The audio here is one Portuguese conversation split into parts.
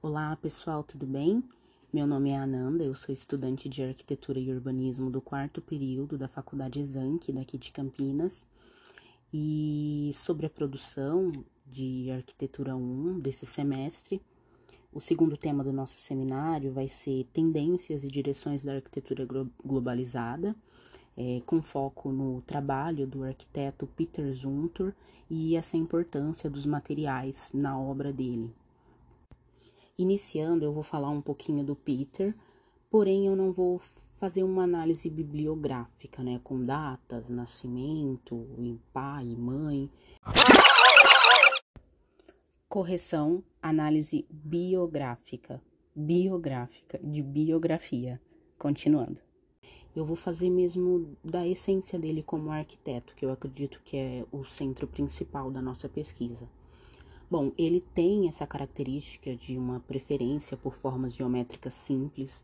Olá pessoal, tudo bem? Meu nome é Ananda, eu sou estudante de Arquitetura e Urbanismo do quarto período da Faculdade Zanck, daqui de Campinas. E sobre a produção de Arquitetura 1 desse semestre, o segundo tema do nosso seminário vai ser Tendências e Direções da Arquitetura Globalizada, é, com foco no trabalho do arquiteto Peter Zumthor e essa importância dos materiais na obra dele. Iniciando, eu vou falar um pouquinho do Peter, porém eu não vou fazer uma análise bibliográfica, né, com datas, nascimento, pai, mãe. Correção, análise biográfica, biográfica, de biografia. Continuando. Eu vou fazer mesmo da essência dele como arquiteto, que eu acredito que é o centro principal da nossa pesquisa. Bom, ele tem essa característica de uma preferência por formas geométricas simples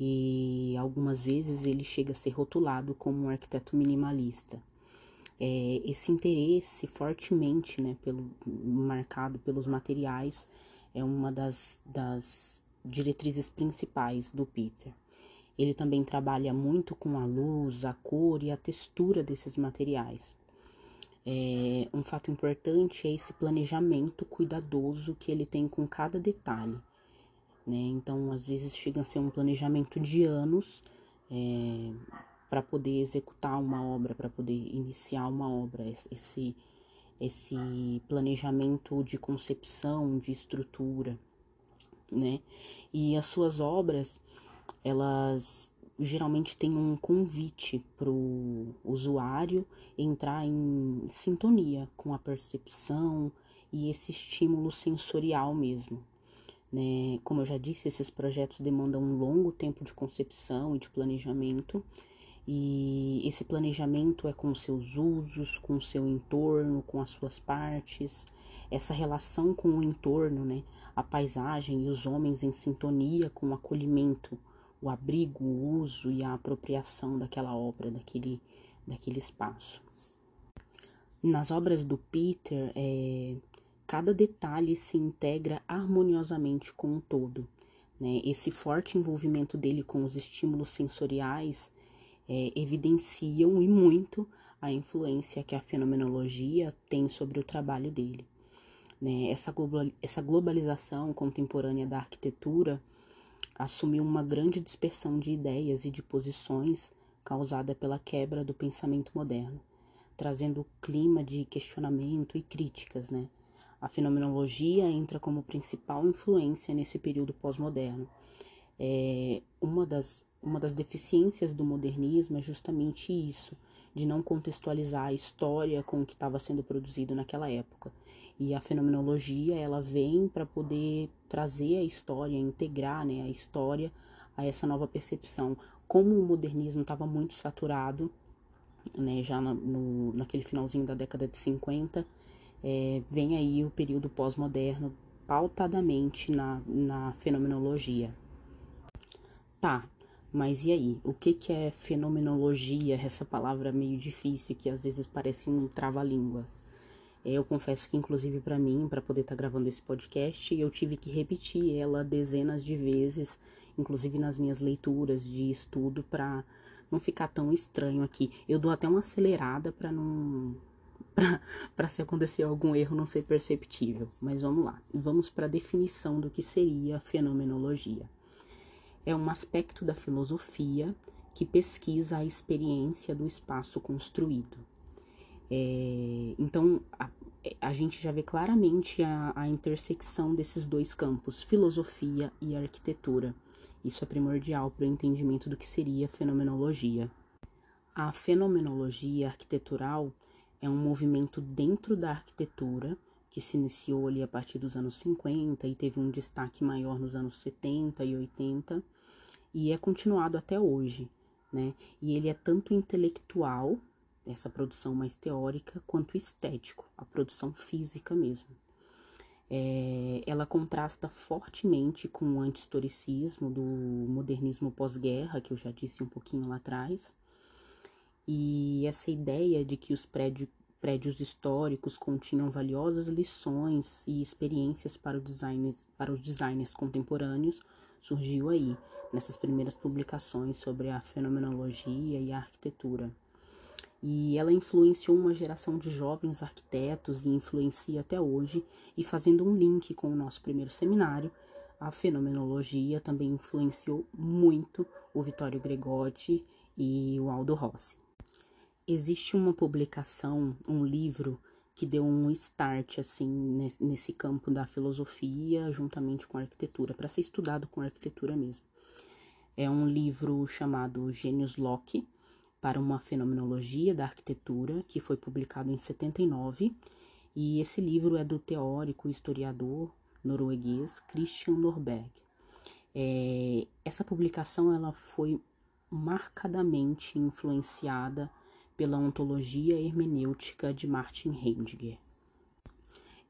e algumas vezes ele chega a ser rotulado como um arquiteto minimalista. É, esse interesse fortemente né, pelo, marcado pelos materiais é uma das, das diretrizes principais do Peter. Ele também trabalha muito com a luz, a cor e a textura desses materiais. É, um fato importante é esse planejamento cuidadoso que ele tem com cada detalhe. Né? Então, às vezes, chega a ser um planejamento de anos é, para poder executar uma obra, para poder iniciar uma obra. Esse, esse planejamento de concepção, de estrutura. Né? E as suas obras, elas geralmente tem um convite para o usuário entrar em sintonia com a percepção e esse estímulo sensorial mesmo. Né? Como eu já disse, esses projetos demandam um longo tempo de concepção e de planejamento, e esse planejamento é com seus usos, com seu entorno, com as suas partes, essa relação com o entorno, né? a paisagem e os homens em sintonia com o acolhimento o abrigo, o uso e a apropriação daquela obra, daquele, daquele espaço. Nas obras do Peter, é, cada detalhe se integra harmoniosamente com o todo. Né? Esse forte envolvimento dele com os estímulos sensoriais é, evidenciam e muito a influência que a fenomenologia tem sobre o trabalho dele. Né? Essa, global, essa globalização contemporânea da arquitetura assumiu uma grande dispersão de ideias e de posições causada pela quebra do pensamento moderno, trazendo o clima de questionamento e críticas, né? A fenomenologia entra como principal influência nesse período pós-moderno. É, uma, das, uma das deficiências do modernismo é justamente isso, de não contextualizar a história com o que estava sendo produzido naquela época. E a fenomenologia, ela vem para poder trazer a história, integrar né, a história a essa nova percepção. Como o modernismo estava muito saturado, né, já na, no, naquele finalzinho da década de 50, é, vem aí o período pós-moderno pautadamente na, na fenomenologia. Tá, mas e aí? O que, que é fenomenologia? Essa palavra meio difícil que às vezes parece um trava-línguas. Eu confesso que, inclusive, para mim, para poder estar tá gravando esse podcast, eu tive que repetir ela dezenas de vezes, inclusive nas minhas leituras de estudo, para não ficar tão estranho aqui. Eu dou até uma acelerada para não. para se acontecer algum erro não ser perceptível. Mas vamos lá. Vamos para a definição do que seria a fenomenologia. É um aspecto da filosofia que pesquisa a experiência do espaço construído é, então, a, a, gente já vê claramente a, a intersecção desses dois campos, filosofia e arquitetura. Isso é primordial para o entendimento do que seria fenomenologia. A fenomenologia arquitetural é um movimento dentro da arquitetura que se iniciou ali a partir dos anos 50 e teve um destaque maior nos anos 70 e 80 e é continuado até hoje, né? E ele é tanto intelectual essa produção mais teórica quanto estético, a produção física mesmo. É, ela contrasta fortemente com o anti-historicismo do modernismo pós-guerra, que eu já disse um pouquinho lá atrás, e essa ideia de que os prédios, prédios históricos continham valiosas lições e experiências para, designers, para os designers contemporâneos, surgiu aí, nessas primeiras publicações sobre a fenomenologia e a arquitetura. E ela influenciou uma geração de jovens arquitetos e influencia até hoje, e fazendo um link com o nosso primeiro seminário, a fenomenologia também influenciou muito o Vittorio Gregotti e o Aldo Rossi. Existe uma publicação, um livro que deu um start assim nesse campo da filosofia juntamente com a arquitetura, para ser estudado com arquitetura mesmo. É um livro chamado Gênios Locke para uma fenomenologia da arquitetura, que foi publicado em 79, e esse livro é do teórico e historiador norueguês Christian Norberg. É, essa publicação ela foi marcadamente influenciada pela ontologia hermenêutica de Martin Heidegger.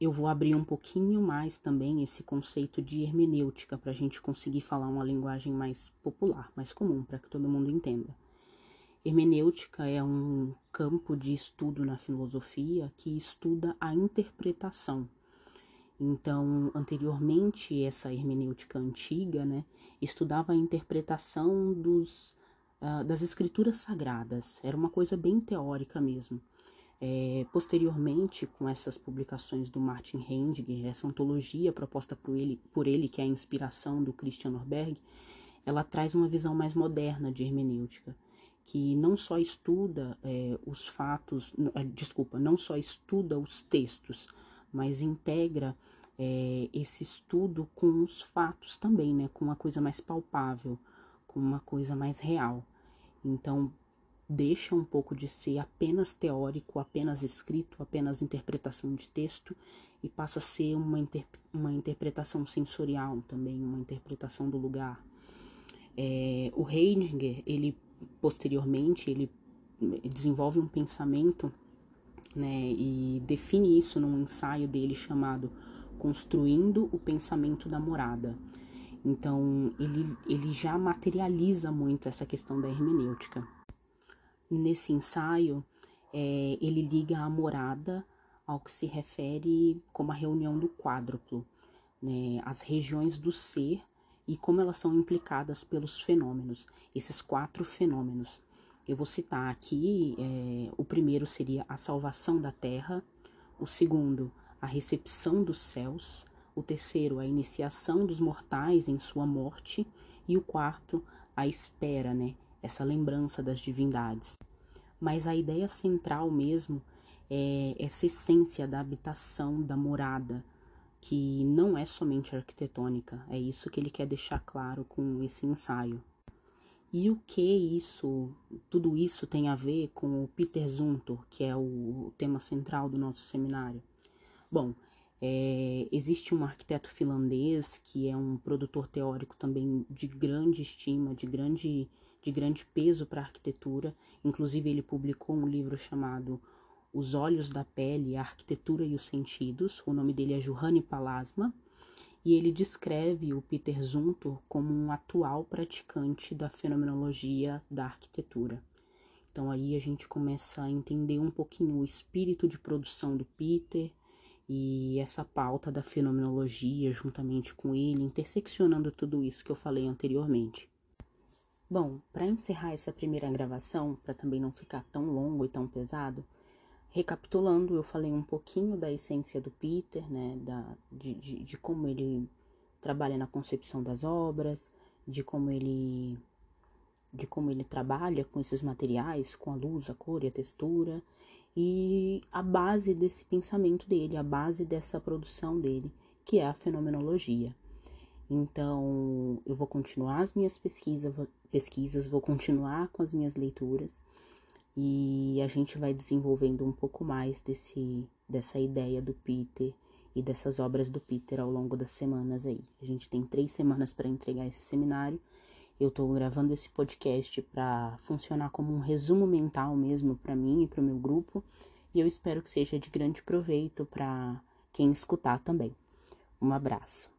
Eu vou abrir um pouquinho mais também esse conceito de hermenêutica para a gente conseguir falar uma linguagem mais popular, mais comum, para que todo mundo entenda. Hermenêutica é um campo de estudo na filosofia que estuda a interpretação. Então, anteriormente, essa hermenêutica antiga, né, estudava a interpretação dos, uh, das escrituras sagradas, era uma coisa bem teórica mesmo. É, posteriormente, com essas publicações do Martin Heidegger, essa ontologia proposta por ele, por ele, que é a inspiração do Christian Norberg, ela traz uma visão mais moderna de hermenêutica, que não só estuda é, os fatos, desculpa, não só estuda os textos, mas integra é, esse estudo com os fatos também, né? Com uma coisa mais palpável, com uma coisa mais real. Então, deixa um pouco de ser apenas teórico, apenas escrito, apenas interpretação de texto e passa a ser uma, uma interpretação sensorial também, uma interpretação do lugar. É, o Heidegger, ele posteriormente, ele desenvolve um pensamento né, e define isso num ensaio dele chamado Construindo o Pensamento da Morada. Então, ele, ele já materializa muito essa questão da hermenêutica. Nesse ensaio, é, ele liga a morada ao que se refere como a reunião do quádruplo, né, as regiões do ser e como elas são implicadas pelos fenômenos, esses quatro fenômenos. Eu vou citar aqui: é, o primeiro seria a salvação da terra, o segundo, a recepção dos céus, o terceiro, a iniciação dos mortais em sua morte, e o quarto, a espera, né? Essa lembrança das divindades. Mas a ideia central mesmo é essa essência da habitação, da morada, que não é somente arquitetônica, é isso que ele quer deixar claro com esse ensaio. E o que isso, tudo isso tem a ver com o Peter Zumthor, que é o tema central do nosso seminário? Bom, é, existe um arquiteto finlandês que é um produtor teórico também de grande estima, de grande, de grande peso para a arquitetura. Inclusive, ele publicou um livro chamado Os Olhos da Pele, a Arquitetura e os Sentidos. O nome dele é Juhani Palasma e ele descreve o Peter Zumthor como um atual praticante da fenomenologia da arquitetura. Então aí a gente começa a entender um pouquinho o espírito de produção do Peter e essa pauta da fenomenologia juntamente com ele, interseccionando tudo isso que eu falei anteriormente. Bom, para encerrar essa primeira gravação, para também não ficar tão longo e tão pesado, Recapitulando, eu falei um pouquinho da essência do Peter, né, da, de, de, de como ele trabalha na concepção das obras, de como ele de como ele trabalha com esses materiais, com a luz, a cor e a textura, e a base desse pensamento dele, a base dessa produção dele, que é a fenomenologia. Então, eu vou continuar as minhas pesquisas, pesquisas, vou continuar com as minhas leituras e a gente vai desenvolvendo um pouco mais desse dessa ideia do Peter e dessas obras do Peter ao longo das semanas aí. A gente tem três semanas para entregar esse seminário. Eu estou gravando esse podcast para funcionar como um resumo mental mesmo para mim e para o meu grupo, e eu espero que seja de grande proveito para quem escutar também. Um abraço.